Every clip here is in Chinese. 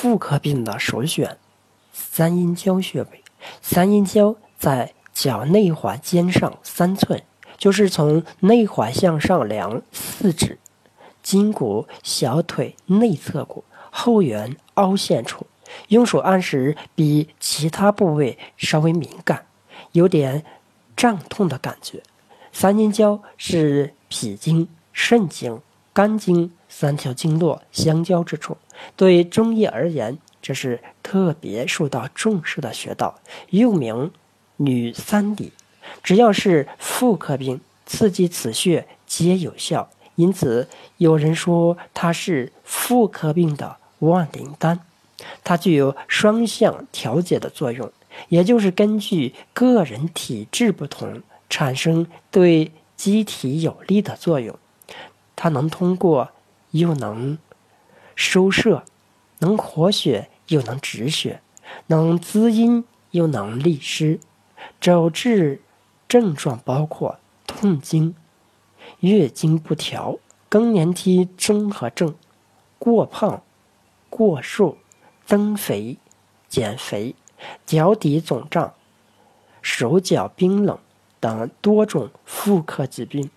妇科病的首选。三阴交穴位，三阴交在脚内踝尖上三寸，就是从内踝向上量四指，筋骨小腿内侧骨后缘凹陷处。用手按时比其他部位稍微敏感，有点胀痛的感觉。三阴交是脾经、肾经、肝经三条经络相交之处，对中医而言，这是特别受到重视的穴道，又名女三里。只要是妇科病，刺激此穴皆有效，因此有人说它是妇科病的万灵丹。它具有双向调节的作用，也就是根据个人体质不同，产生对机体有利的作用。它能通过，又能收摄，能活血又能止血，能滋阴又能利湿。主治症状包括痛经、月经不调、更年期综合症、过胖、过瘦。增肥、减肥、脚底肿胀、手脚冰冷等多种妇科疾病，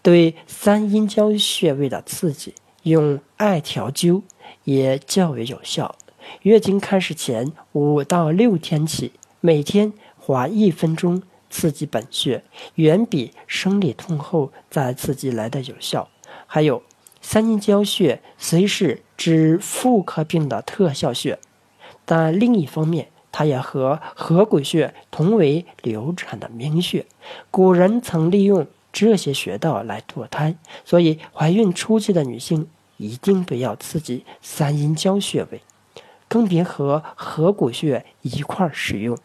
对三阴交穴位的刺激，用艾条灸也较为有效。月经开始前五到六天起，每天划一分钟刺激本穴，远比生理痛后再刺激来的有效。还有。三阴交穴虽是治妇科病的特效穴，但另一方面，它也和合谷穴同为流产的名穴。古人曾利用这些穴道来堕胎，所以怀孕初期的女性一定不要刺激三阴交穴位，更别和合谷穴一块使用。